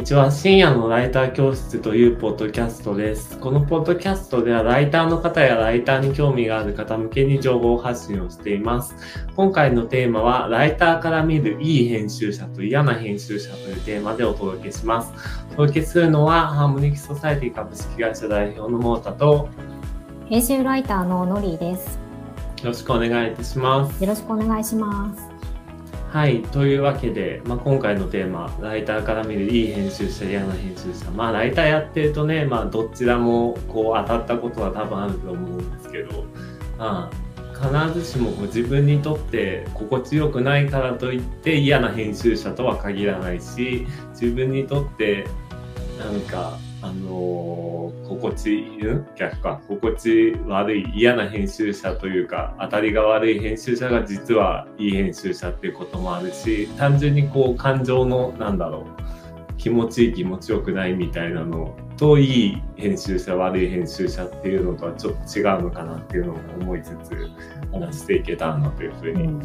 にちは。深夜のライター教室というポッドキャストです。このポッドキャストではライターの方やライターに興味がある方向けに情報発信をしています。今回のテーマは、ライターから見るいい編集者と嫌な編集者というテーマでお届けします。お届けするのは、ハーモニックソサイティ株式会社代表のモータと、編集ライターのノリーです。よろしくお願いいたします。よろしくお願いします。はい。というわけで、まあ、今回のテーマ、ライターから見るいい編集者、嫌な編集者。まあ、ライターやってるとね、まあ、どちらも、こう、当たったことは多分あると思うんですけど、まあ、必ずしも自分にとって心地よくないからといって嫌な編集者とは限らないし、自分にとってなんかあのー、心地いい、逆か、心地悪い嫌な編集者というか、当たりが悪い編集者が実はいい編集者っていうこともあるし、単純にこう感情の、なんだろう、気持ちいい気持ちよくないみたいなのといい編集者悪い編集者っていうのとはちょっと違うのかなっていうのを思いつつ話していけたらなというふうに思いま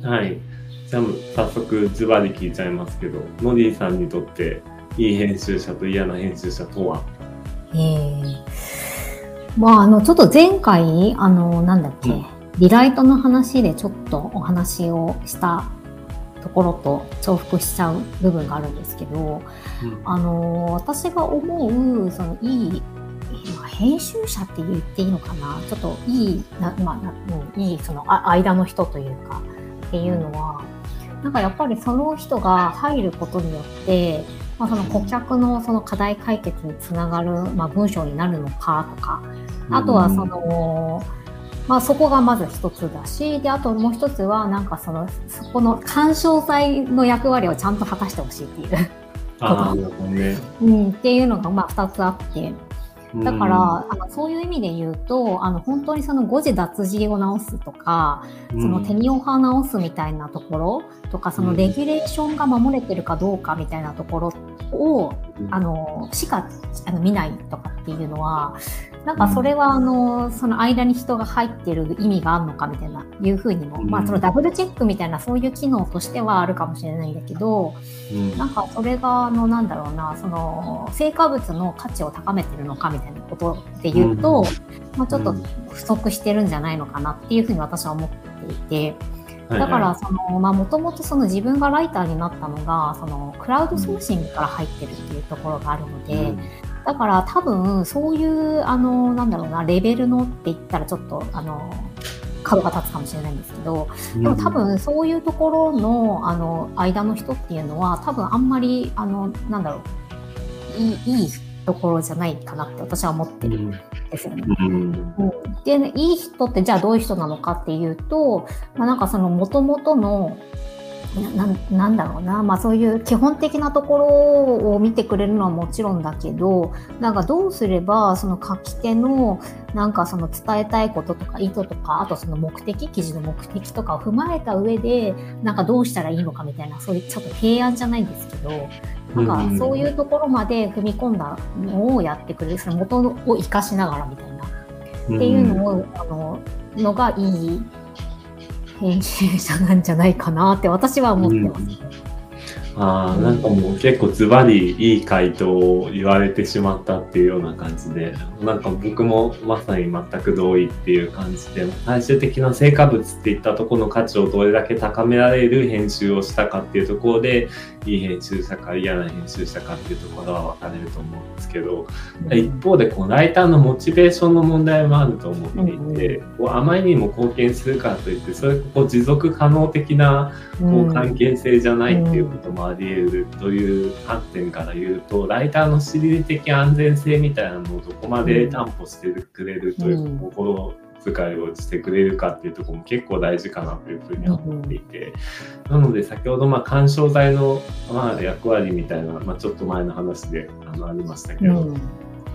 す。はい。じゃあ早速ズバリ聞いちゃいますけど、ノディさんにとっていい編集者と嫌な編集者とは。えー、まあ、あの、ちょっと前回、あの、なんだっけ、うん、リライトの話でちょっとお話をしたところと重複しちゃう部分があるんですけど、うん、あの、私が思う、その、いい、編集者って言っていいのかな？ちょっといい、なまあ、うん、いい、その、間の人というか、っていうのは、なんかやっぱりその人が入ることによって、まあ、その顧客のその課題解決につながる、まあ、文章になるのかとか、あとはその、まあ、そこがまず一つだし、で、あともう一つは、なんかその、そこの干渉剤の役割をちゃんと果たしてほしいっていう。こと。ね、うん、っていうのが、まあ、二つあって、だから、あのそういう意味で言うと、あの本当にその誤字脱字を直すとか、その手におは直すみたいなところとか、そのレギュレーションが守れてるかどうかみたいなところを、あの、しかあの見ないとかっていうのは、なんかそれはあの、その間に人が入ってる意味があるのかみたいな、いうふうにも、まあそのダブルチェックみたいなそういう機能としてはあるかもしれないんだけど、なんかそれがあの、なんだろうな、その、成果物の価値を高めてるのかみたいなことで言うと、まあちょっと不足してるんじゃないのかなっていうふうに私は思っていて、だからその、まあ、もともとその自分がライターになったのが、そのクラウドソーシングから入ってるっていうところがあるので、うん、だから多分そういう、あの、なんだろうな、レベルのって言ったらちょっと、あの、角が立つかもしれないんですけど、でも多分そういうところの、あの、間の人っていうのは、多分あんまり、あの、なんだろう、いい、いいところじゃないかなって私は思ってるんですよね。うん、で、ね、いい人ってじゃあどういう人なのかっていうと、まあ、なんかその元々のななんだろうな、まあそういう基本的なところを見てくれるのはもちろんだけど、なんかどうすればその書き手のなんかその伝えたいこととか意図とか、あとその目的、記事の目的とかを踏まえた上で、なんかどうしたらいいのかみたいな、そういうちょっと提案じゃないんですけど、なんかそういうところまで踏み込んだのをやってくれる、その元を生かしながらみたいな、っていうのを、あの、のがいい編集者なんじゃないかなって私は思ってます。ああ、なんかもう結構ズバリいい回答を言われてしまったっていうような感じで、なんか僕もまさに全く同意っていう感じで、最終的な成果物っていったところの価値をどれだけ高められる編集をしたかっていうところで、いい編集者か嫌な編集者かっていうところは分かれると思うんですけど、うん、一方でこうライターのモチベーションの問題もあると思っていて、うん、こうあまりにも貢献するからといってそれがこう持続可能的なこう関係性じゃないっていうこともあり得るという観点から言うとライターの心理的安全性みたいなのをどこまで担保してくれるという心使いをしてくれるかっていうところも結構大事かなというふうに思っていて、なので先ほどまあ干渉剤のまあ役割みたいな、まあ、ちょっと前の話であのありましたけど、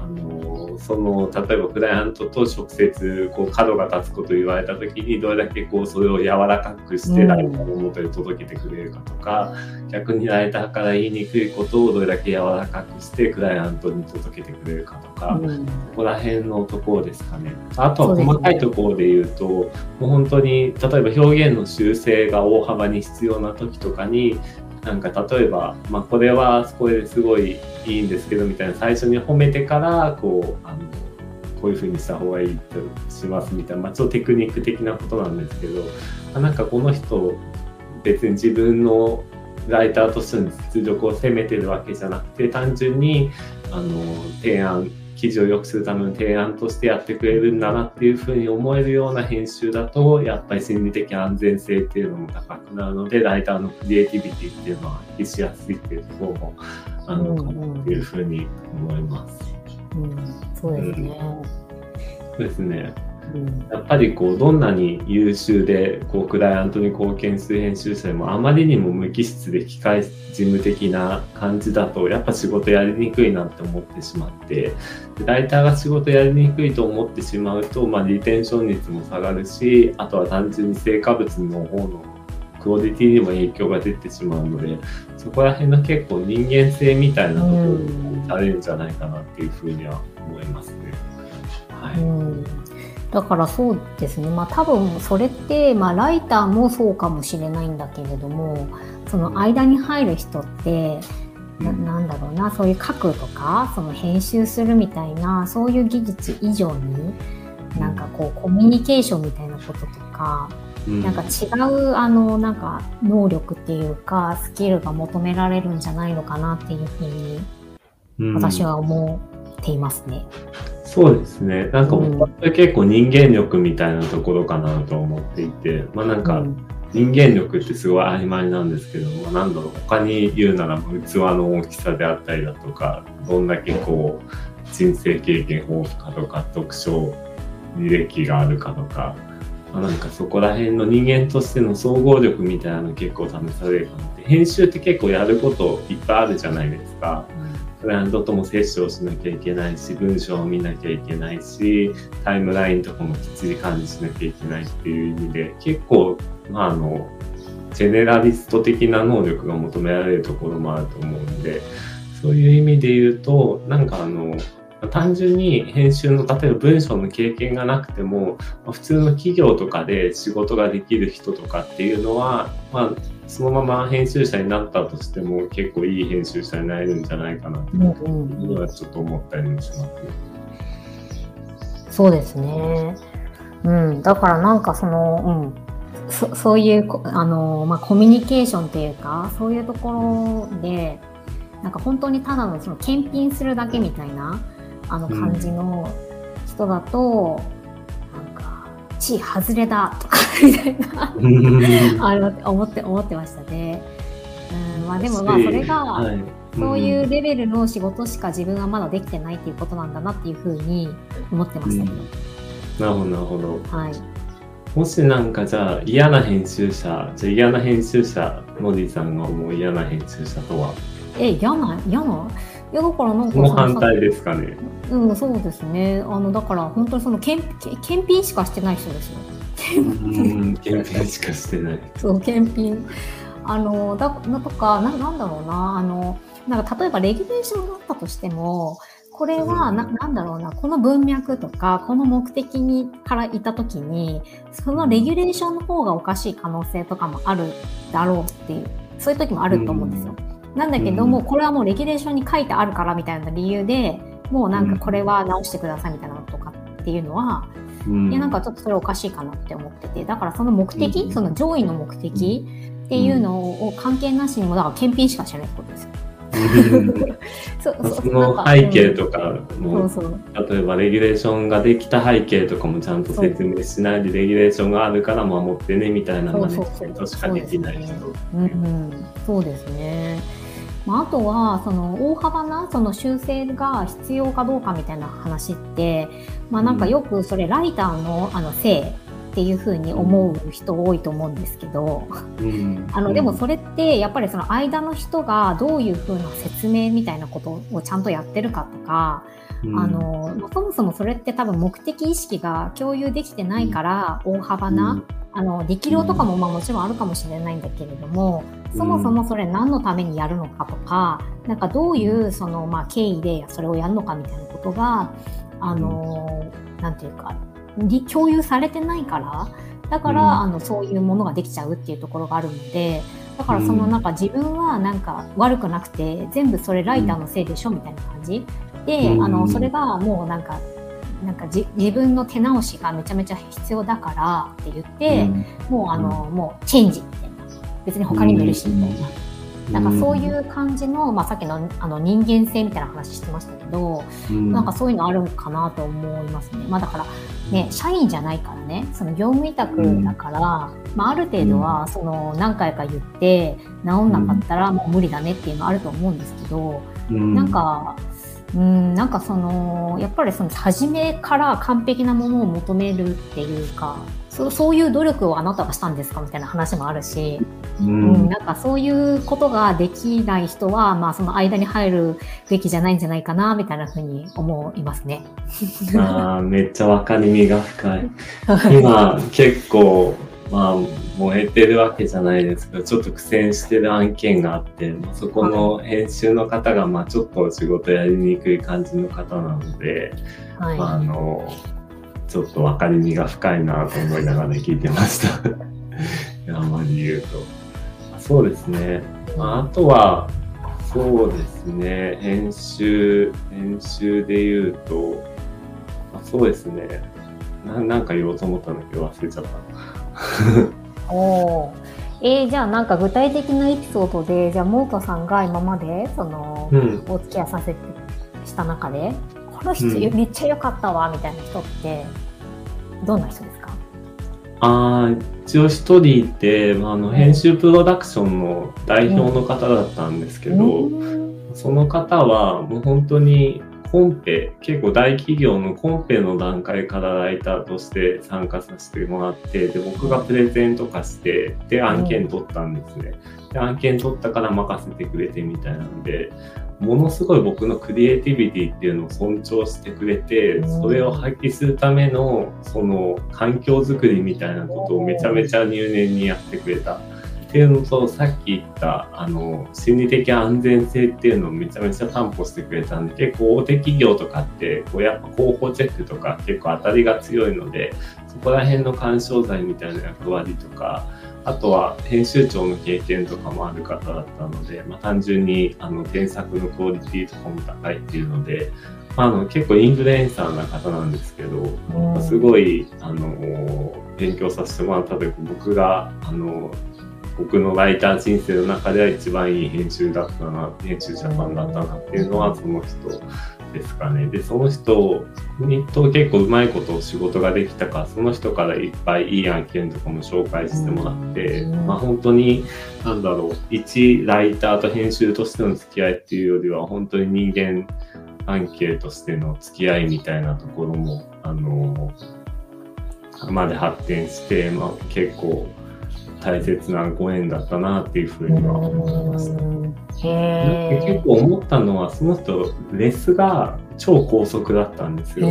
うんのその例えばクライアントと直接こう角が立つことを言われた時にどれだけこうそれを柔らかくしてライターの元に届けてくれるかとか、うん、逆にライターから言いにくいことをどれだけ柔らかくしてクライアントに届けてくれるかとか、うん、ここら辺のところですかね。あとは細かいところで言うともう本当に例えば表現の修正が大幅に必要な時とかになんか例えば、まあ、これはこれですごいいいんですけどみたいな最初に褒めてからこうあのこういうふうにした方がいいとしますみたいな、まあ、ちょっとテクニック的なことなんですけど、あ、なんかこの人別に自分のライターとしての実力を責めてるわけじゃなくて単純にあの提案記事を良くするための提案としてやってくれるんだなっていうふうに思えるような編集だとやっぱり心理的安全性っていうのも高くなるのでライターのクリエイティビティっていうのは発揮しやすいっていうところもあるのかなっていうふうに思います。うん、うん、そうですね。そうですね。やっぱりこうどんなに優秀でこうクライアントに貢献する編集者でもあまりにも無機質で機械事務的な感じだとやっぱ仕事やりにくいなって思ってしまってライターが仕事やりにくいと思ってしまうと、まあ、リテンション率も下がるしあとは単純に成果物の方のクオリティにも影響が出てしまうのでそこら辺の結構人間性みたいなところにされるんじゃないかなっていうふうには思いますね。はい、だからそうですね。まあ多分それってまあライターもそうかもしれないんだけれどもその間に入る人ってななんだろうなそういう書くとかその編集するみたいなそういう技術以上になんかこうコミュニケーションみたいなこととか、うん、なんか違うあのなんか能力っていうかスキルが求められるんじゃないのかなっていうふうに私は思っていますね。うんそうですね。なんか僕は結構人間力みたいなところかなと思っていて、まあなんか人間力ってすごい曖昧なんですけども、なんだろう、他に言うなら器の大きさであったりだとか、どんだけこう、人生経験豊富かとか、読書履歴があるかとか、まあ、なんかそこら辺の人間としての総合力みたいなの結構試されるかなって、編集って結構やることいっぱいあるじゃないですか。クライアントとも接触しなきゃいけないし、文章を見なきゃいけないし、タイムラインとかもきっちり管理しなきゃいけないっていう意味で、結構、まあ、あの、ジェネラリスト的な能力が求められるところもあると思うんで、そういう意味で言うと、なんかあの、単純に編集の例えば文章の経験がなくても普通の企業とかで仕事ができる人とかっていうのは、まあ、そのまま編集者になったとしても結構いい編集者になれるんじゃないかなっていうのはちょっと思ったりもしますね。そうですね。うん、だからなんかその、うん、そそういうあの、まあ、コミュニケーションっていうかそういうところでなんか本当にただのその検品するだけみたいなあの感じの人だと、うん、1位外れだとか みたいな。あれ思って思ってましたね。うんまあ、でもまあそれが、はい、そういうレベルの仕事しか自分はまだできてないっていうことなんだなっていうふうに思ってましたけど。うん、なるほどなるほど。はい。もしなんかじゃあ嫌な編集者、じゃ嫌な編集者、モディさんが思う嫌な編集者とは？え、嫌な嫌な？いやだからなんかその反対ですかね。うん、そうですね。あのだから本当にその検検品しかしてない人ですよ。検品しかしてない。そう、検品。あのだだとかななんだろうなあのなんか例えばレギュレーションがあったとしても。これはな、なんだろうな、この文脈とか、この目的にからいたときに、そのレギュレーションの方がおかしい可能性とかもあるだろうっていう、そういう時もあると思うんですよ。うんなんだけども、これはもうレギュレーションに書いてあるからみたいな理由でもうなんかこれは直してくださいみたいなのとかっていうのは、うん、いやなんかちょっとそれおかしいかなって思っててだからその目的、うん、その上位の目的っていうのを関係なしにもだから検品しかしないってことです。よ。その背景とかも例えばレギュレーションができた背景とかもちゃんと説明しないでレギュレーションがあるから守ってねみたいなマネジメントしかできない人。そうですね。まあ、あとはその大幅なその修正が必要かどうかみたいな話って、まあ、なんかよくそれライターのあのせいっていうふうに思う人多いと思うんですけど、うん、あのでもそれってやっぱりその間の人がどういうふうな説明みたいなことをちゃんとやってるかとか、うん、あのそもそもそれって多分目的意識が共有できてないから大幅な、あの力量とかもまあもちろんあるかもしれないんだけれども、そもそもそれ何のためにやるのかとか、なんかどういうそのまあ経緯でそれをやるのかみたいなことが、あの、なんていうか、共有されてないから、だから、あのそういうものができちゃうっていうところがあるので、だからそのなんか自分はなんか悪くなくて全部それライターのせいでしょみたいな感じで、あのそれがもうなんかなんか自分の手直しがめちゃめちゃ必要だからって言って、もうあのもうチェンジみたいな。別に他にもいるしみたいな。なんかそういう感じの、まあ、さっきのあの人間性みたいな話してましたけど、うん、なんかそういうのあるかなと思いますね。まあ、だからね、社員じゃないからね、その業務委託だから、うん、まあ、ある程度はその何回か言って治んなかったらもう無理だねっていうのあると思うんですけど、うん、なんか、うん、なんかそのやっぱりその初めから完璧なものを求めるっていうかそそういう努力をあなたがしたんですかみたいな話もあるし、うん、うん、なんかそういうことができない人は、まあ、その間に入るべきじゃないんじゃないかなみたいなふうに思いますね。あめっちゃ分かりみが深い。今結構まあ燃えてるわけじゃないですけどちょっと苦戦してる案件があって、まあ、そこの編集の方がまあちょっと仕事やりにくい感じの方なので、はい、まあ、あのちょっと分かりみが深いなと思いながら聞いてましたあんまり言うと。そうですね。まあ、あとは、そうですね。編集、編集で言うと、あそうですねな。なんか言おうと思ったんだけど忘れちゃった。おえー、じゃあなんか具体的なエピソードでじゃあモートさんが今までその、うん、お付き合いさせてした中でこの人、うん、めっちゃ良かったわみたいな人ってどんな人ですか？あ一応一人で、まあ、あの編集プロダクションの代表の方だったんですけど、うん、その方はもう本当にコンペ結構大企業のコンペの段階からライターとして参加させてもらってで僕がプレゼンとかしてで案件取ったんですね。で案件取ったから任せてくれてみたいなのでものすごい僕のクリエイティビティっていうのを尊重してくれて、それを発揮するための、その環境づくりみたいなことをめちゃめちゃ入念にやってくれた。っていうのと、さっき言った、あの、心理的安全性っていうのをめちゃめちゃ担保してくれたんで、結構大手企業とかって、こうやっぱ広報チェックとか結構当たりが強いので、そこら辺の干渉剤みたいな役割とか、あとは編集長の経験とかもある方だったので、まあ、単純にあの添削のクオリティとかも高いっていうので、まあ、あの結構インフルエンサーな方なんですけど、まあ、すごいあの勉強させてもらったというか僕があの僕のライター人生の中では一番いい編集だったな編集者さんだったなっていうのはその人ですかね。で、その人にと結構うまいこと仕事ができたか、その人からいっぱいいい案件とかも紹介してもらって、まあ本当に、なんだろう、一ライターと編集としての付き合いっていうよりは、本当に人間関係としての付き合いみたいなところも、あの、まで発展して、まあ結構、大切なご縁だったなっていうふうには思いました。結構思ったのはその人レスが超高速だったんですよ。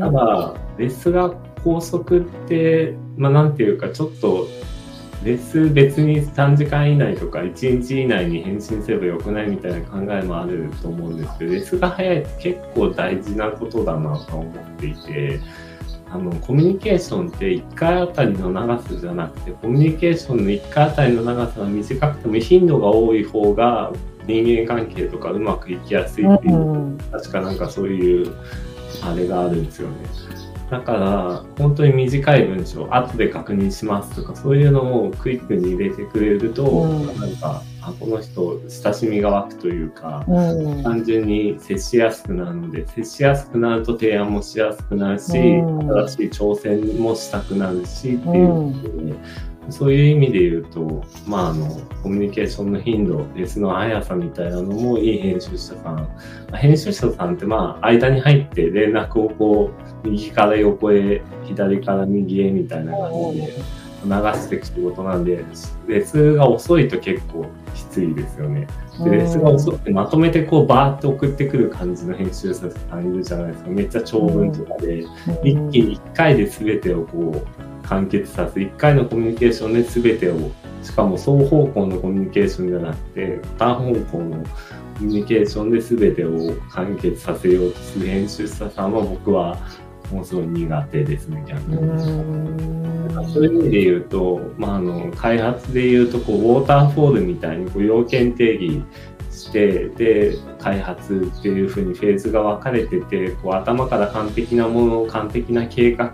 ただレスが高速ってまあなんていうかちょっとレス別に3時間以内とか1日以内に返信すればよくないみたいな考えもあると思うんですけどレスが早いって結構大事なことだなと思っていて。あのコミュニケーションって1回あたりの長さじゃなくてコミュニケーションの1回あたりの長さが短くても頻度が多い方が人間関係とかうまくいきやすいっていう、うん、確かなんかそういうあれがあるんですよね。だから本当に短い文章後で確認しますとかそういうのをクイックに入れてくれると、うん、なんかあこの人親しみが湧くというか、うん、単純に接しやすくなるので接しやすくなると提案もしやすくなるし、うん、新しい挑戦もしたくなるしっていうことで、そういう意味で言うと、まあ、あのコミュニケーションの頻度レスの速さみたいなのもいい編集者さん。編集者さんってまあ間に入って連絡をこう右から横へ左から右へみたいな感じで流していく仕事なんでレスが遅いと結構きついですよね。でレスが遅くてまとめてこうバーって送ってくる感じの編集者さんいるじゃないですか。めっちゃ長文とかで、一気に1回で全てをこう完結させ1回のコミュニケーションで全てをしかも双方向のコミュニケーションじゃなくて多方向のコミュニケーションで全てを完結させようとする編集者さんは僕はもうすごい苦手ですね、逆う。に。んそう。いう。意味で言う。と、まあ、あの開発で言う。とこう。ウォーターフォールみたいにこう。要件定義してで開発っていう。ふう。にフェーズが分かれててこう。頭から完璧なものを完璧な計画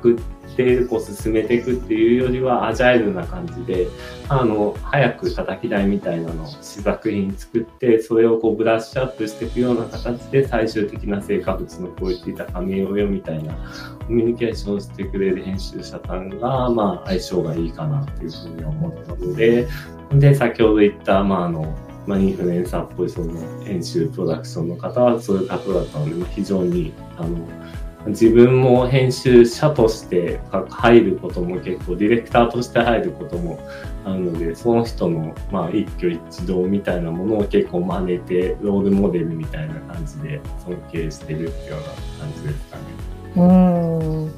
でこう進めていくっていうよりはアジャイルな感じであの早く叩き台みたいなのを試作品作ってそれをこうブラッシュアップしていくような形で最終的な成果物のクオリティ高めようよみたいなコミュニケーションしてくれる編集者さんが、まあ、相性がいいかなっていうふうに思ったのでで先ほど言った、まあ、あのまあ、インフルエンサーっぽいその編集プロダクションの方はそういう方だったので、非常にあの自分も編集者として入ることも結構ディレクターとして入ることもあるのでその人のまあ一挙一動みたいなものを結構真似てロールモデルみたいな感じで尊敬してるっていうような感じですかね。うん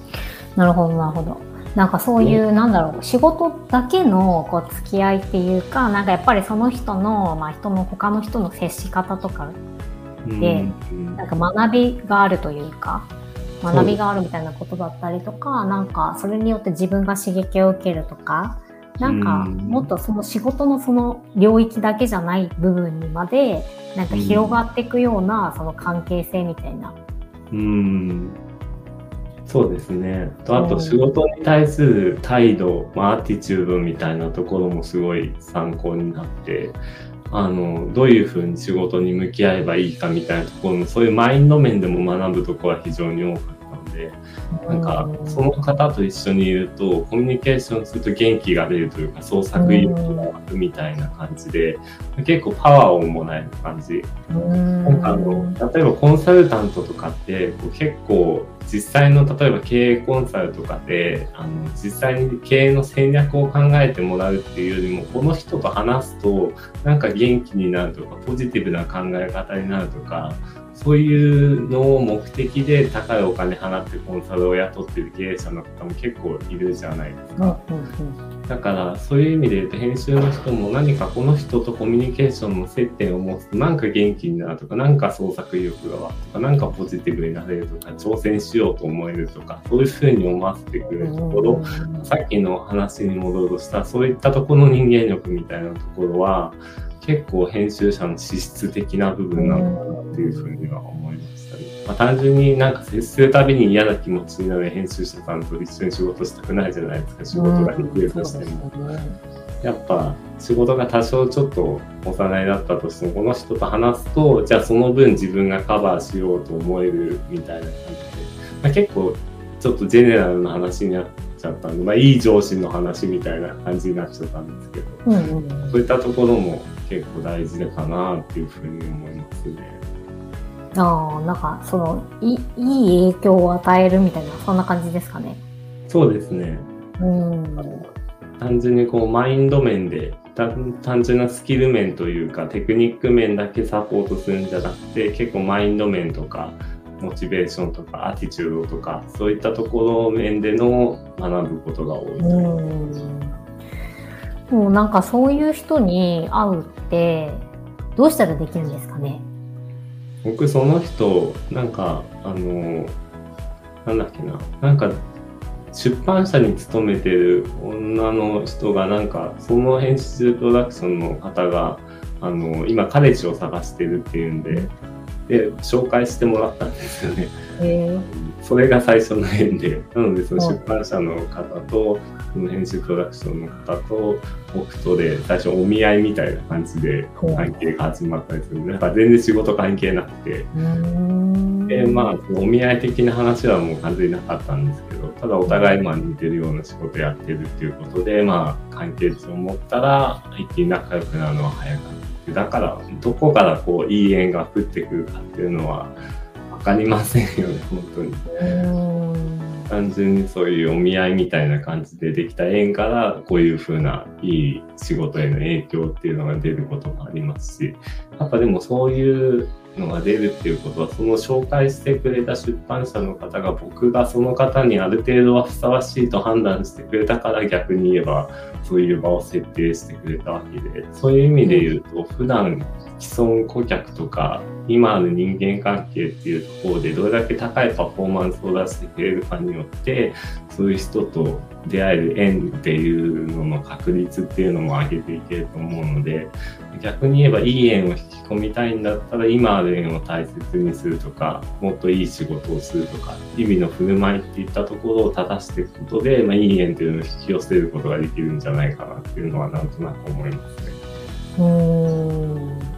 なるほどなるほど。なんかそういう、なんだろう仕事だけのこう付き合いっていうかなんかやっぱりその人の、まあ、人の他の人の接し方とかでうんなんか学びがあるというか学びがあるみたいなことだったりとかなんかそれによって自分が刺激を受けるとかなんかうんもっとその仕事のその領域だけじゃない部分にまでなんか広がっていくようなその関係性みたいな。うんそうですね。とあと仕事に対する態度、まあ、アティチュードみたいなところもすごい参考になって、あの、どういうふうに仕事に向き合えばいいかみたいなところの、そういうマインド面でも学ぶところは非常に多かったので、なんかう、その方と一緒にいると、コミュニケーションすると元気が出るというか、創作意欲が湧くみたいな感じで、結構パワーをもらえる感じ。うんなんかあの例えばコンサルタントとかってこう結構実際の例えば経営コンサルとかであの実際に経営の戦略を考えてもらうっていうよりもこの人と話すとなんか元気になるとかポジティブな考え方になるとかそういうのを目的で高いお金払ってコンサルを雇ってる経営者の方も結構いるじゃないですか。うんうんだからそういう意味で言うと編集の人も何かこの人とコミュニケーションの接点を持つとなんか元気になるとかなんか創作意欲が湧くとかなんかポジティブになれるとか挑戦しようと思えるとかそういうふうに思わせてくれるところさっきの話に戻るとしたそういったところの人間力みたいなところは結構編集者の資質的な部分なのかなっていうふうには思いましたね。まあ、単純になんか接するたびに嫌な気持ちになる編集者さんと一緒に仕事したくないじゃないですか仕事ができるとしても。やっぱ仕事が多少ちょっとおさないだったとしてもこの人と話すとじゃあその分自分がカバーしようと思えるみたいな感じで、まあ、結構ちょっとジェネラルな話になっちゃったんで、まあ、いい上司の話みたいな感じになっちゃったんですけど、うんうんそういったところも結構大事かなっていうふうに思いますね。ああ、なんか、その、いいい影響を与えるみたいな、そんな感じですかね。そうですねうん。単純にこうマインド面で単単純なスキル面というかテクニック面だけサポートするんじゃなくて結構マインド面とかモチベーションとかアティチュードとかそういったところ面での学ぶことが多い。もうなんかそういう人に会うって、どうしたらできるんですかね。僕その人なんかあのなんだっけな。なんか出版社に勤めてる女の人がなんかその編集プロダクションの方があの今彼氏を探してるっていうんでで紹介してもらったんですよね。へそれが最初の縁で。なのでそのはい出版社の方とその編集プロダクションの方と僕とで最初お見合いみたいな感じで関係が始まったりするなんか全然仕事関係なくて。うん。でまあお見合い的な話はもう完全になかったんですけどただお互いまあ似てるような仕事やってるっていうことでまあ関係値を持ったら一気に仲良くなるのは早かっただからどこからこういい縁が降ってくるかっていうのは分かりませんよね本当にうん。単純にそういうお見合いみたいな感じでできた縁からこういう風ないい仕事への影響っていうのが出ることもありますしやっぱでもそういうのが出るっていうことはその紹介してくれた出版社の方が僕がその方にある程度はふさわしいと判断してくれたから逆に言えばそういう場を設定してくれたわけでそういう意味で言うと普段既存顧客とか今ある人間関係っていうところでどれだけ高いパフォーマンスを出してくれるかによってそういう人と出会える縁っていうのの確率っていうのも上げていけると思うので逆に言えばいい縁を引き込みたいんだったら今ある縁を大切にするとかもっといい仕事をするとか日々の振る舞いっていったところを正していくことで、まあ、いい縁っていうのを引き寄せることができるんじゃないかなっていうのはなんとなく思いますね。うん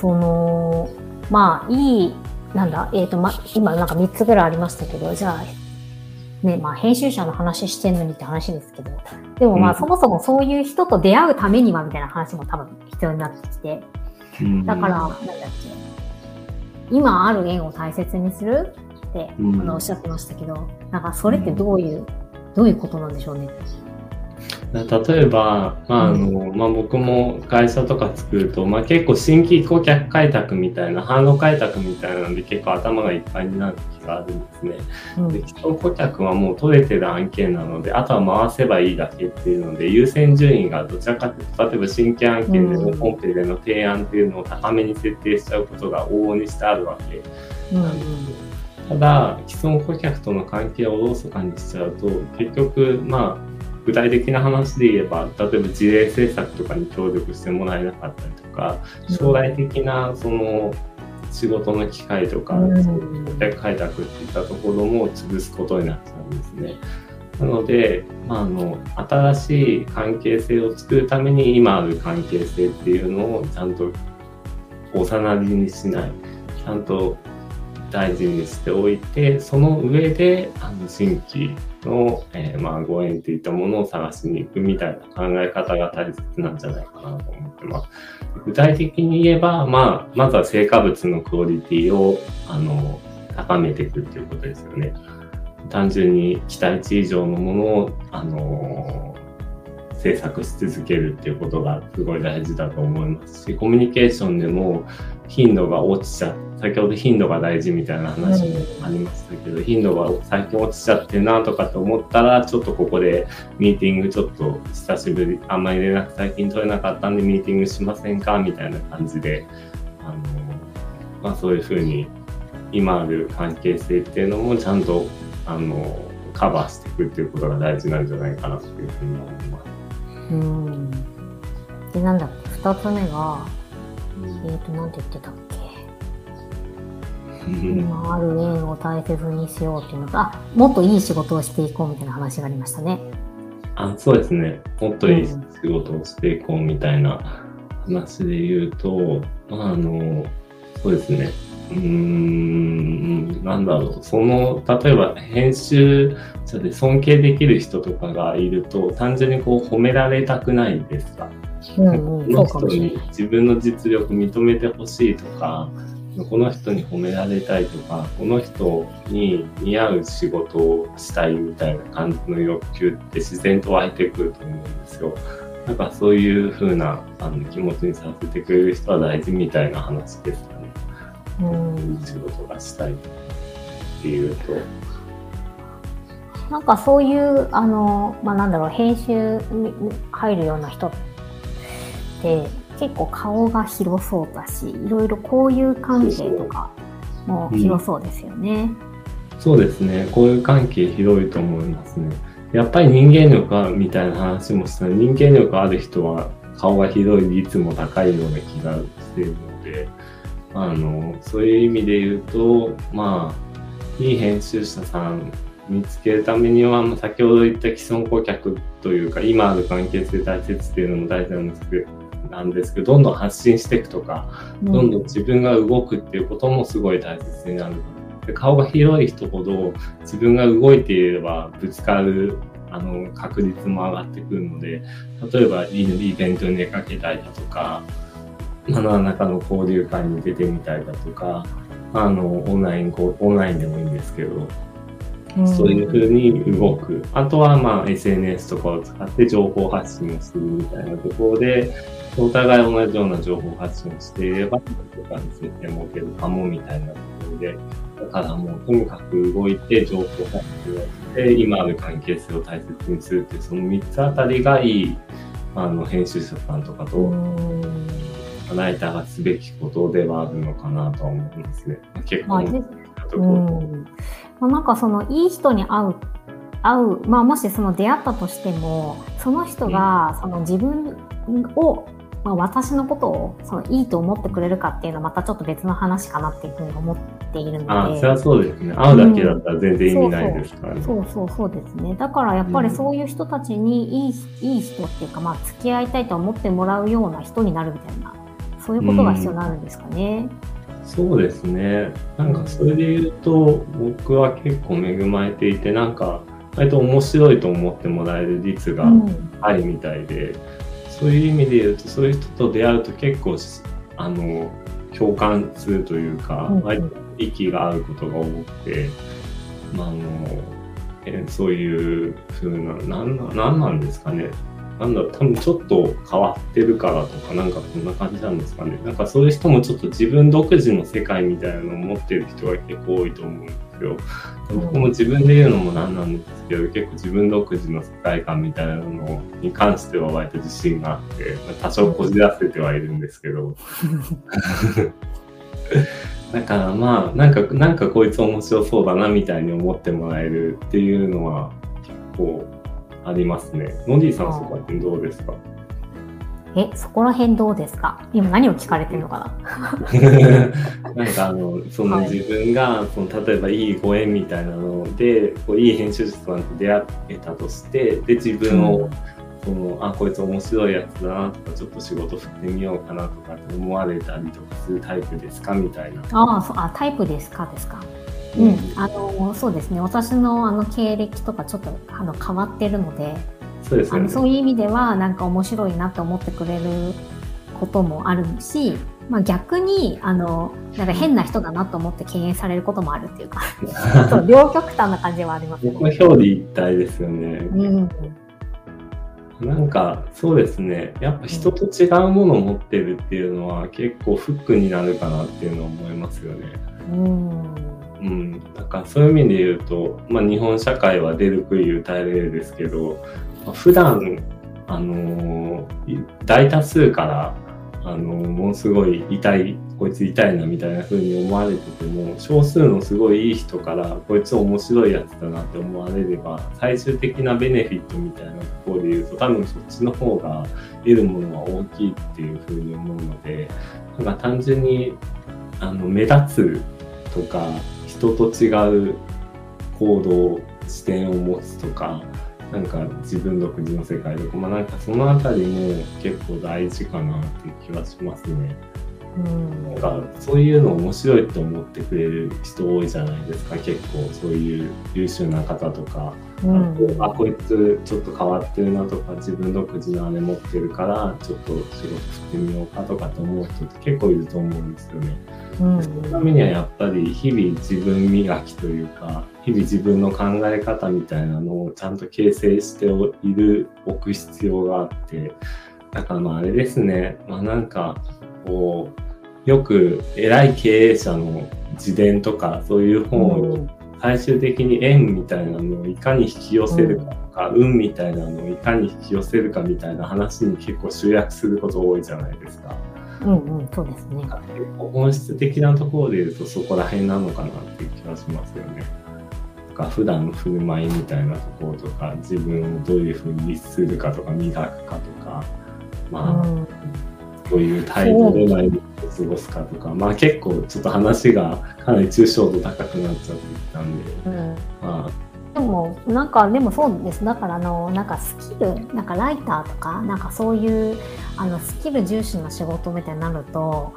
その、まあ、いい、なんだ、えっ、ー、と、ま、今なんか3つぐらいありましたけど、じゃあ、ね、まあ、編集者の話してんのにって話ですけど、でもまあ、うん、そもそもそういう人と出会うためにはみたいな話も多分必要になってきて、うん、だから、なんだっけ、今ある縁を大切にするって、あの、おっしゃってましたけど、なんかそれってどういう、どういうことなんでしょうね。例えば、まああのまあ、僕も会社とか作ると、まあ、結構新規顧客開拓みたいな販路開拓みたいなので結構頭がいっぱいになる時があるんですね。うん、で既存顧客はもう取れてる案件なのであとは回せばいいだけっていうので優先順位がどちらかというと例えば新規案件でのコンペでの提案っていうのを高めに設定しちゃうことが往々にしてあるわけなんです。うん、ただ既存顧客との関係をおろそかにしちゃうと結局まあ具体的な話で言えば例えば事例制作とかに協力してもらえなかったりとか将来的なその仕事の機会とか顧客開拓っていったところも潰すことになっちゃうんですね。なので、まあ、あの新しい関係性を作るために今ある関係性っていうのをちゃんと幼なりにしない。ちゃんと大事にしておいてその上であの新規の、えー、まあ、ご縁っていったものを探しに行くみたいな考え方が大切なんじゃないかなと思ってます。具体的に言えば、まあ、まずは成果物のクオリティを、あの、高めていくっていうことですよね。単純に期待値以上のものを、あの制作し続けるっていうことがすごい大事だと思いますし、コミュニケーションでも頻度が落ちちゃっ先ほど頻度が大事みたいな話もありましたけど、うん、頻度が最近落ちちゃってなとかと思ったら、ちょっとここでミーティングちょっと久しぶり、あんまり連絡最近取れなかったんでミーティングしませんかみたいな感じで、あの、まあそういうふうに今ある関係性っていうのもちゃんと、あの、カバーしていくっていうことが大事なんじゃないかなっていうふうに思います。うん。で、なんだっけ、二つ目が、えっ、ー、と、なんて言ってたっけ今ある縁を大切にしようっていうのと、あ、もっといい仕事をしていこうみたいな話がありましたね。あそうですね。もっといい仕事をしていこうみたいな話で言うと、まあ、あの、そうですね。うーん、なんだろう。その、例えば編集者で尊敬できる人とかがいると、単純にこう褒められたくないですか？うんうん、この人に自分の実力認めてほしいとか、この人に褒められたいとかこの人に似合う仕事をしたいみたいな感じの欲求って自然と湧いてくると思うんですよ。なんかそういう風なあの気持ちにさせてくれる人は大事みたいな話ですかね。うん、仕事がしたいっていうと。なんかそういう、あの、まあ、なんだろう、編集に入るような人って、結構顔が広そうだし、いろいろ交友関係とかも広そうですよね。うん、そうですね。交友関係広いと思いますね。やっぱり人間力みたいな話もした人間力ある人は顔が広い率も高いような気がしているので、あの、そういう意味で言うと、まあ、いい編集者さん見つけるためには、まあ、先ほど言った既存顧客というか、今ある関係性大切っていうのも大事なんですけど、なんですけど、どんどん発信していくとか、どんどん自分が動くっていうこともすごい大切になる。で顔が広い人ほど自分が動いていればぶつかるあの確率も上がってくるので、例えばイベントに出かけたいだとか、何らかの交流会に出てみたいだとか、あのオンラインオンラインでもいいんですけど、そういうふうに動く。あとは、まあ、SNS とかを使って情報発信をするみたいなところで、お互い同じような情報発信をしていれば、とかについて持てるかもみたいなところで、だからもうとにかく動いて情報発信をして、今ある関係性を大切にするっていう、その3つあたりがいい、あの、編集者さんとかと、ライターがすべきことではあるのかなとは思いますね。結構、まあ、なんかそのいい人に会う会う、まあ、もしその出会ったとしてもその人がその自分を、まあ、私のことをそのいいと思ってくれるかっていうのはまたちょっと別の話かなっていうふうに思っているので。あそれはそうですね。会うだけだったら全然意味ないです。からね、うん、そうそうそうですね。だからやっぱりそういう人たちにいいうん、いい人っていうか、まあ、付き合いたいと思ってもらうような人になるみたいなそういうことが必要になるんですかね。うん。そうですね。なんかそれで言うと、僕は結構恵まれていて、なんか、割と面白いと思ってもらえる率があるみたいで、うん、そういう意味で言うと、そういう人と出会うと結構、あの、共感するというか、うん、息が合うことが多くて、まあ、あの、えそういうふうな、なんな、なんなんですかね。なんだ多分ちょっと変わってるからとか、なんかこんな感じなんですかね。なんかそういう人もちょっと自分独自の世界みたいなのを持ってる人が結構多いと思うんですよ。僕も自分で言うのもなんなんですけど、結構自分独自の世界観みたいなのに関しては割と自信があって、多少こじらせてはいるんですけど。だからまあ、なんか、なんかこいつ面白そうだなみたいに思ってもらえるっていうのは結構ありますね。ノディさんそこら辺どうですか？え、そこら辺どうですか？今何を聞かれてるのかな？なんかあの、その自分が、その例えばいいご縁みたいなので、こういい編集者さんと出会えたとして、で、自分を、うん、そのあこいつ面白いやつだなとかちょっと仕事振ってみようかなとかって思われたりとかするタイプですか？みたいな。ああタイプですか？ですか。うん、あのそうですね。私のあの経歴とかちょっとあの変わってるのでそうです、ね、あのそういう意味ではなんか面白いなと思ってくれることもあるし、まあ、逆にあのなんか変な人だなと思って敬遠されることもあるっていうか 両極端な感じはありますね。表裏一体ですよね。うんなんかそうですねやっぱ人と違うものを持ってるっていうのは結構フックになるかなっていうのは思いますよね。うんうん、だからそういう意味で言うと、まあ、日本社会は出る杭打たれるですけど、まあ、普段あの、大多数からあの、ものすごい痛いこいつ痛いなみたいな風に思われてても少数のすごいいい人からこいつ面白いやつだなって思われれば最終的なベネフィットみたいなところで言うと多分そっちの方が得るものは大きいっていう風に思うのでなんか単純にあの目立つとか人と違う行動視点を持つとかなんか自分独自の世界とかまあなんかそのあたりも結構大事かなっていう気はしますね。うん、なんかそういうの面白いと思ってくれる人多いじゃないですか結構そういう優秀な方とか、うん、あこいつちょっと変わってるなとか自分独自のあれ持ってるからちょっと仕事振ってみようかとかと思う人って結構いると思うんですよね。うん、そのためにはやっぱり日々自分磨きというか日々自分の考え方みたいなのをちゃんと形成しているおく必要があってだからまああれですね。まあなんかこうよく偉い経営者の自伝とかそういう本を最終的に縁みたいなのをいかに引き寄せるかとか、うん、運みたいなのをいかに引き寄せるかみたいな話に結構集約すること多いじゃないですか。うんうん、そうですね。本質的なところで言うとそこら辺なのかなっていう気がしますよね。とか普段の振る舞いみたいなところとか自分をどういうふうに律するかとか磨くかとかまあ、うん、どういう態度で毎日を過ごすかとかまあ結構ちょっと話がかなり抽象度高くなっちゃってきたんで、うん、まあでもなんかでもそうです。だからあのなんかスキルなんかライターとかなんかそういうあのスキル重視の仕事みたいになると、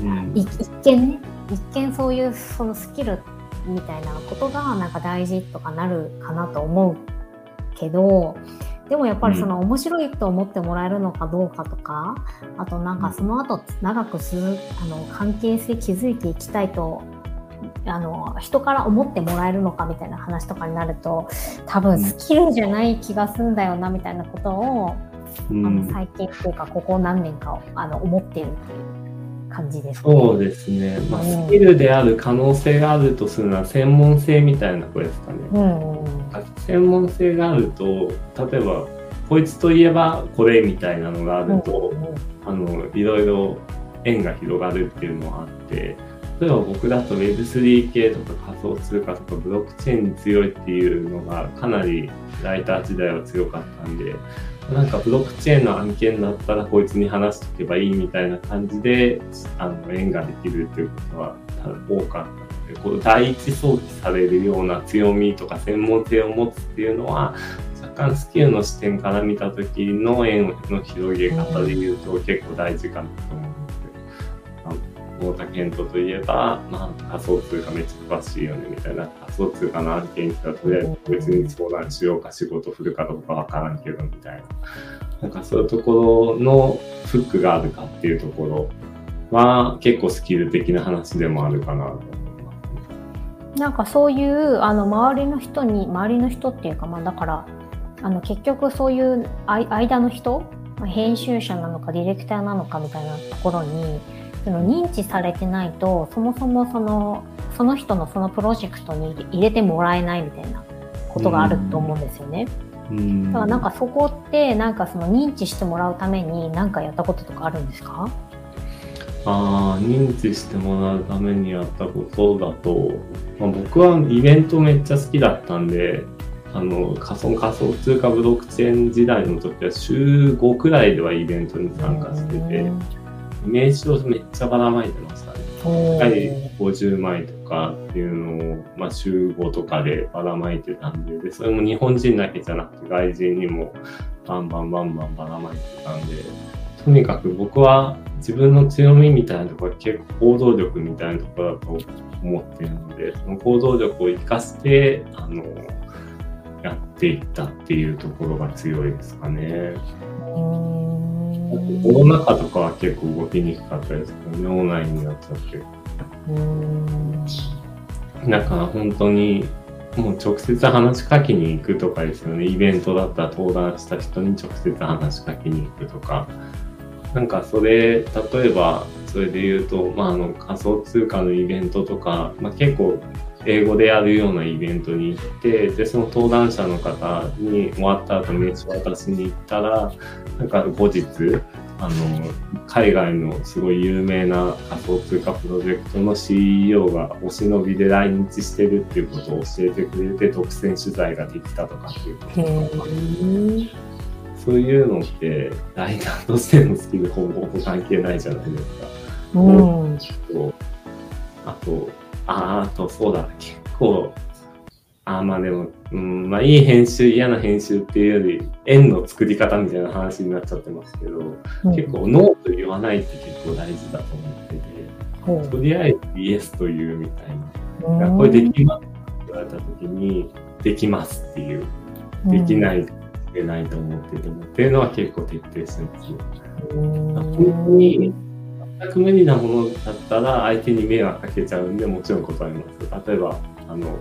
うん、一見ね一見そういうそのスキルみたいなことがなんか大事とかなるかなと思うけどでもやっぱりその面白いと思ってもらえるのかどうかとか、あとなんかその後長くするあの関係性築いていきたいとあの人から思ってもらえるのかみたいな話とかになると多分スキルじゃない気がするんだよなみたいなことを、うん、あの最近というかここ何年かあの思っているっていう感じです、ね、そうですね、まあ、スキルである可能性があるとするのは専門性みたいなことですかね。うん、専門性があると例えばこいつといえばこれみたいなのがあると、うん、あのいろいろ縁が広がるっていうのはあって。例えば僕だと Web3 系とか仮想通貨とかブロックチェーンに強いっていうのがかなりライター時代は強かったんで、なんかブロックチェーンの案件だったらこいつに話しとけばいいみたいな感じで、あの、縁ができるっていうことは多かったので、こう第一早期されるような強みとか専門性を持つっていうのは、若干スキルの視点から見た時の縁の広げ方で言うと結構大事かなと思太田健人といえば、まあ、仮想通貨めっちゃ詳しいよねみたいな仮想通貨の案件来たとりあえず別に相談しようか仕事振るかどうかわからんけどみたいななんかそういうところのフックがあるかっていうところは結構スキル的な話でもあるかなと思います。なんかそういうあの周りの人に周りの人っていうかまあだからあの結局そういう間の人編集者なのかディレクターなのかみたいなところにその認知されてないとそもそもそのその人のそのプロジェクトに入れてもらえないみたいなことがあると思うんですよね。だからなんかそこってなんかその認知してもらうために何かやったこととかあるんですか？あ認知してもらうためにやったことだと、まあ、僕はイベントめっちゃ好きだったんであの仮想仮想通貨ブロックチェーン時代の時は週5くらいではイベントに参加してて。名刺をめっちゃばらまいてましたね。1回50枚とかっていうのを、まあ、週5とかでばらまいてたんでで、それも日本人だけじゃなくて外人にもバンバンバンバンばらまいてたんで、とにかく僕は自分の強みみたいなところは結構行動力みたいなところだと思っているので、その行動力を生かして、あの、やっていったっていうところが強いですかね。コロナ禍とかは結構動きにくかったですけどね、オンラインになっちゃって。だから本当に、もう直接話しかけに行くとかですよね。イベントだったら登壇した人に直接話しかけに行くとか。なんかそれ、例えば、それで言うと、まあ、あの仮想通貨のイベントとか、まあ、結構英語でやるようなイベントに行ってでその登壇者の方に終わった後名刺渡しに行ったらなんか後日あの海外のすごい有名な仮想通貨プロジェクトの CEO がお忍びで来日してるっていうことを教えてくれて独占取材ができたとかっていうことそういうのってライターとしてのスキルほぼほぼ関係ないじゃないですか。うん、あとああとそうだ結構あまあでも、うん、まあいい編集、嫌な編集っていうより、円の作り方みたいな話になっちゃってますけど、うん、結構ノーと言わないって結構大事だと思ってて、うん、とりあえずイエスというみたいな。うん、これできますって言われた時に、できますっていう。できないといけないと思ってても、っていうのは結構徹底してますよ。本当に全く無理なものだったら相手に迷惑かけちゃうんで、もちろん答えます。例えば、あの、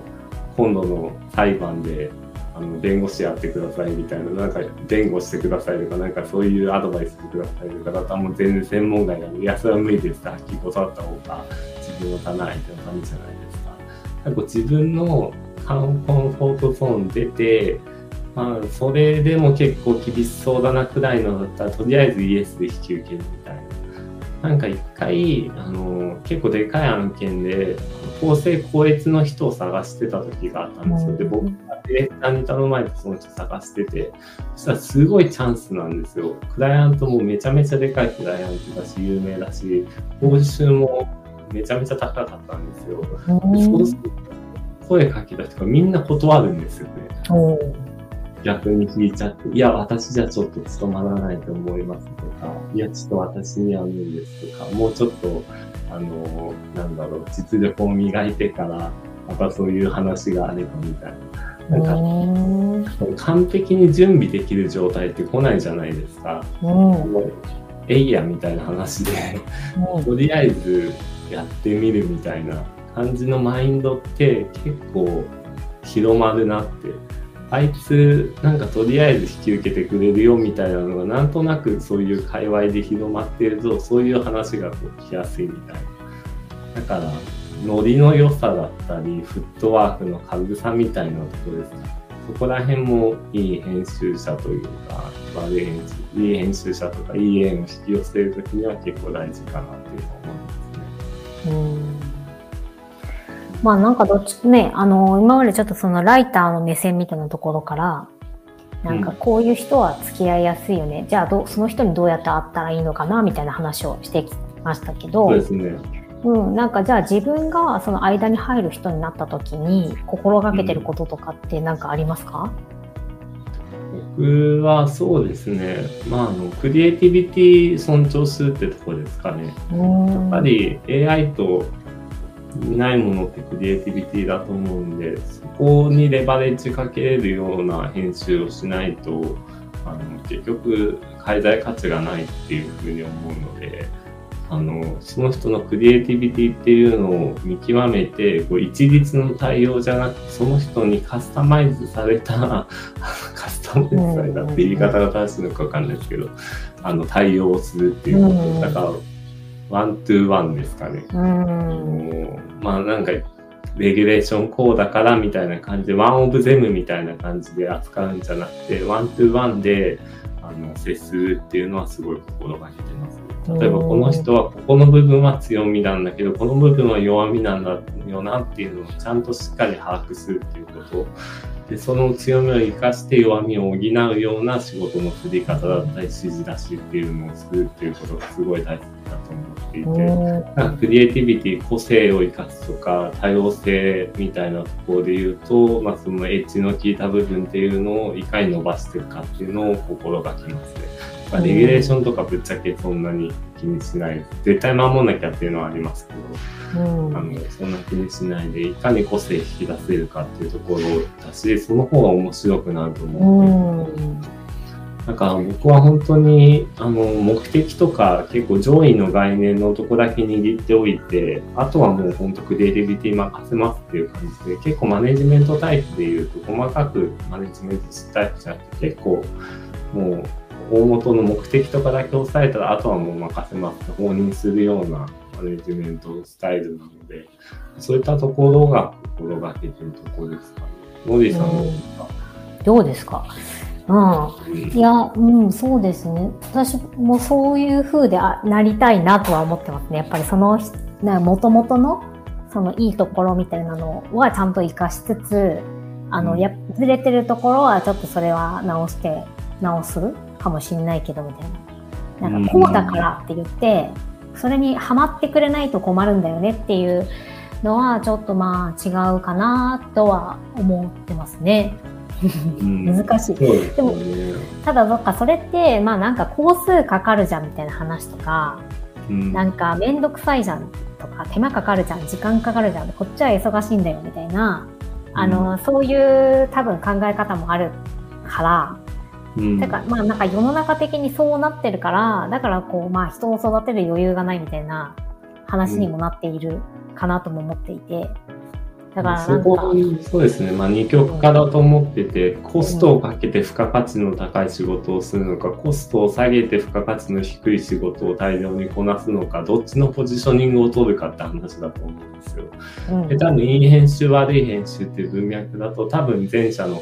今度の裁判であの弁護士やってくださいみたいな、なんか弁護してくださいとか、なんかそういうアドバイスしてくださいとかだったらもう全然専門外なので、いや、それは無理ですってはっきり断った方が自分の棚相手のためじゃないですか。なんか自分のコンフォートゾーン出て、まあ、それでも結構厳しそうだなくらいのだったら、とりあえずイエスで引き受けるみたいな。なんか一回、あの、結構でかい案件で、公正高越の人を探してた時があったんですよ。で、僕がディレクターに頼まれてその人探してて、そしたらすごいチャンスなんですよ。クライアントもめちゃめちゃでかいクライアントだし、有名だし、報酬もめちゃめちゃ高かったんですよ。そうすると、声かけた人がみんな断るんですよね。逆に聞いちゃって、いや、私じゃちょっと務まらないと思いますとか、いや、ちょっと私には無理ですとか、もうちょっと、あの、なんだろう、実力を磨いてから、またそういう話があればみたいな。なんか、完璧に準備できる状態って来ないじゃないですか。えいやみたいな話で、とりあえずやってみるみたいな感じのマインドって結構広まるなってあいつなんかとりあえず引き受けてくれるよみたいなのがなんとなくそういう界隈で広まってるとそういう話がこう来やすいみたいな。だからノリの良さだったりフットワークの軽さみたいなとこですね。そこら辺もいい編集者というか悪い編集いい編集者とかいい縁を引き寄せる時には結構大事かなっていうのは思いますね。うん。まあなんかどっちね、あの、今までちょっとそのライターの目線みたいなところから、なんかこういう人は付き合いやすいよね。じゃあどう、その人にどうやって会ったらいいのかなみたいな話をしてきましたけど、そうですね。うん、なんかじゃあ自分がその間に入る人になった時に心がけてることとかって何かありますか、僕はそうですね、まあ、あのクリエイティビティ尊重するってとこですかね。うん、やっぱり AI とないものってクリエイティビティだと思うんで、そこにレバレッジかけれるような編集をしないと、あの結局、介在価値がないっていうふうに思うので、あのその人のクリエイティビティっていうのを見極めて、こう一律の対応じゃなくて、その人にカスタマイズされた、カスタマイズされたって言い方が正しいのかわかんないですけど、あの対応をするっていうこと。だから one to one ですかね。まあなんか、レギュレーションこうだからみたいな感じで、 one of them みたいな感じで扱うんじゃなくて、 one to one であの接するっていうのはすごい心がけてます、ね。例えばこの人はここの部分は強みなんだけど、この部分は弱みなんだよなっていうのをちゃんとしっかり把握するっていうこと。で、その強みを生かして弱みを補うような仕事の振り方だったり、指示出しっていうのをするっていうことがすごい大切っていて、なんかクリエイティビティ、個性を生かすとか、多様性みたいなところで言うと、まあ、そのエッジの効いた部分っていうのをいかに伸ばしていくかっていうのを心がけますね。まあ、レギュレーションとかぶっちゃけそんなに気にしない。絶対守んなきゃっていうのはありますけど、うん、あのそんな気にしないで、いかに個性引き出せるかっていうところだし、その方が面白くなると思。うんだか僕は本当にあの目的とか結構上位の概念のとこだけ握っておいて、あとはもう本当クリエイティビティ任せますっていう感じで、結構マネジメントタイプで言うと細かくマネジメントするタイプじゃなくて、結構もう大元の目的とかだけ押さえたら、あとはもう任せますと放任するようなマネジメントスタイルなので、そういったところが心がけてるところですかね。ノディさんどうですか、どうですか？うん、いや、うん、そうですね。私もそういう風であなりたいなとは思ってますね。やっぱりその、もともとの、そのいいところみたいなのはちゃんと活かしつつ、あの、うんや、ずれてるところはちょっとそれは直して、直すかもしんないけど、みたいな。なんか、こうだからって言って、それにハマってくれないと困るんだよねっていうのは、ちょっとまあ違うかなとは思ってますね。うん。難しい。ですよね。ただ、どっかそれって、まあなんか工数かかるじゃんみたいな話とか、うん。なんかめんどくさいじゃんとか、手間かかるじゃん、時間かかるじゃん、こっちは忙しいんだよみたいな、あの、そういう多分考え方もあるから、うん。だからまあなんか世の中的にそうなってるから、だからこうまあ人を育てる余裕がないみたいな話にもなっているかなとも思っていて、だからなそこにそうですね、まあ、二極化だと思ってて、コストをかけて付加価値の高い仕事をするのか、コストを下げて付加価値の低い仕事を大量にこなすのか、どっちのポジショニングを取るかって話だと思うんですよ。うん。で、多分いい編集、悪い編集っていう文脈だと、多分前者の方、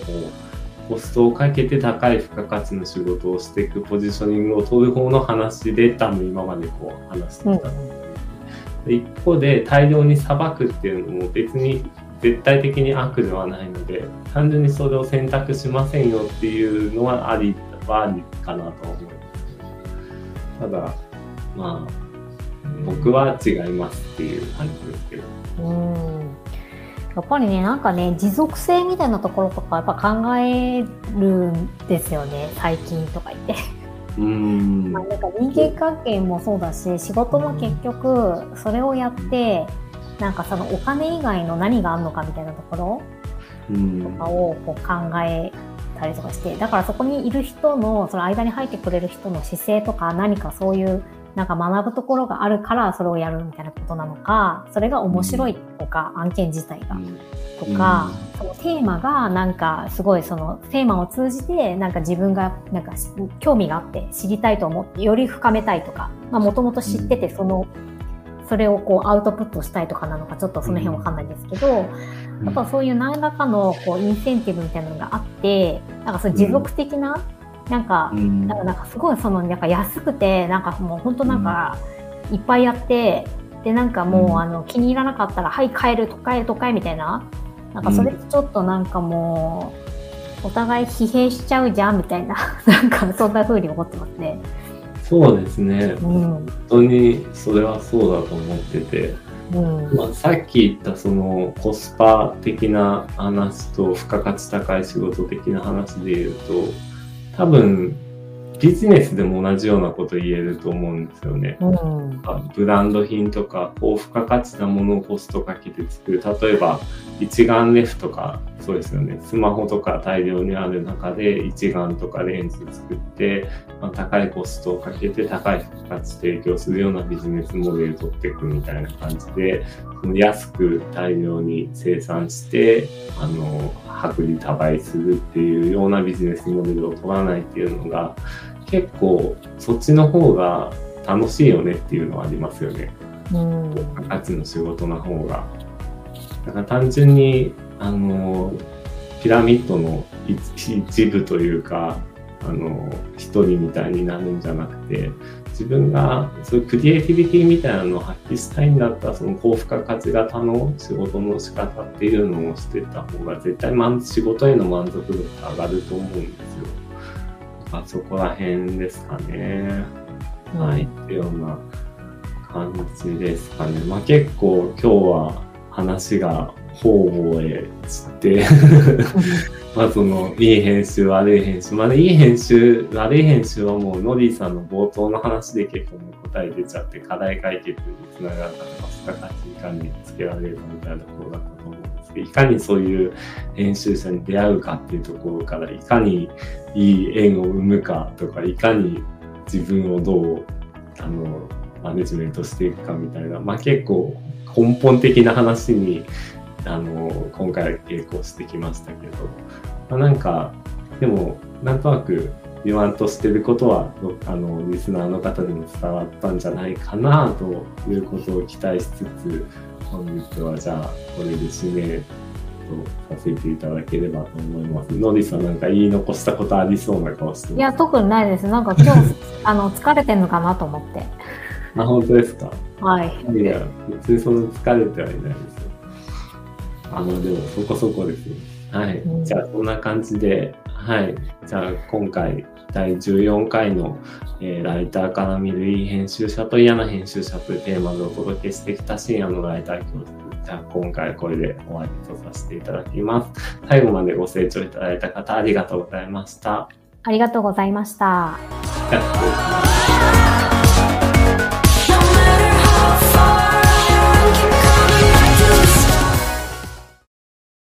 コストをかけて高い付加価値の仕事をしていくポジショニングを取る方の話で、多分今までこう話してきたと思う。ん。一方で大量に裁くっていうのも別に絶対的に悪ではないので単純にそれを選択しませんよっていうのはありはありかなと思いますただまあ僕は違いますっていう感じですけど。うん。やっぱりね、なんかね、持続性みたいなところとか、やっぱ考えるんですよね、最近とか言って。うーん。まあなんか人間関係もそうだし、仕事も結局、それをやって、なんかそのお金以外の何があるのかみたいなところうんとかをこう考えたりとかして、だからそこにいる人の、その間に入ってくれる人の姿勢とか何かそういうなんか学ぶところがあるからそれをやるみたいなことなのか、それが面白いとか、案件自体が。とか、そのテーマがなんかすごいそのテーマを通じてなんか自分がなんか興味があって知りたいと思ってより深めたいとかもともと知っててその、それをこうアウトプットしたいとかなのかちょっとその辺わかんないですけど、やっぱそういう何らかのこうインセンティブみたいなのがあってなんかそ持続的な、なんか、なんかすごいそのなんか安くてなんかもう本当なんかいっぱいやってでなんかもう、あの気に入らなかったらはい帰る都会都会みたいななんかそれちょっとなんかもう、お互い疲弊しちゃうじゃんみたいな、なんかそんな風に思ってますね。そうですね、うん、本当にそれはそうだと思ってて、うん。まあ、さっき言ったそのコスパ的な話と付加価値高い仕事的な話で言うと多分ビジネスでも同じようなこと言えると思うんですよね。うん、ブランド品とか高付加価値なものをコストかけて作る。例えば一眼レフとかそうですよね。スマホとか大量にある中で一眼とかレンズ作って、まあ、高いコストをかけて高い付加価値提供するようなビジネスモデルを取っていくみたいな感じで、その安く大量に生産して、あの、薄利多売するっていうようなビジネスモデルを取らないっていうのが、結構そっちの方が楽しいよねっていうのはありますよね。うん。価値の仕事の方が。だから単純に、あの、ピラミッドの一部というか、あの、一人みたいになるんじゃなくて、自分がそういうクリエイティビティみたいなのを発揮したいんだったら、その高付加価値型の仕事の仕方っていうのをしてた方が絶対満仕事への満足度が上がると思うんですよ。あそこら辺ですかね。はい、っていうような感じですかね。まあ結構今日は話が方々へ散って。まあそのいい編集悪い編集まあいい編集悪い編集はもうノディさんの冒頭の話で結構もう答え出ちゃって課題解決につながったのか付加価値いかにつけられるかみたいなところだったと思うんですけどいかにそういう編集者に出会うかっていうところからいかにいい縁を生むかとかいかに自分をどうあのマネジメントしていくかみたいな、まあ、結構根本的な話にあの今回は傾向してきましたけど、まあ、なんかでもなんとなく言わんとしてることはあのリスナーの方にも伝わったんじゃないかなということを期待しつつ本日はじゃあこれで締めとさせていただければと思います。ノリさんなんか言い残したことありそうな顔していや特にないです。なんか今日あの疲れてるのかなと思って。あ本当ですか？はい。いや別にその疲れてはいないですよ。あのでもそこそこですよ。はい、うん、じゃあこんな感じで、はい、じゃあ今回第14回の、えー、ライターから見るいい編集者と嫌な編集者というテーマでお届けしてきた深夜のライター教室じゃあ今回これで終わりとさせていただきます。最後までご清聴いただいた方ありがとうございました。ありがとうございました。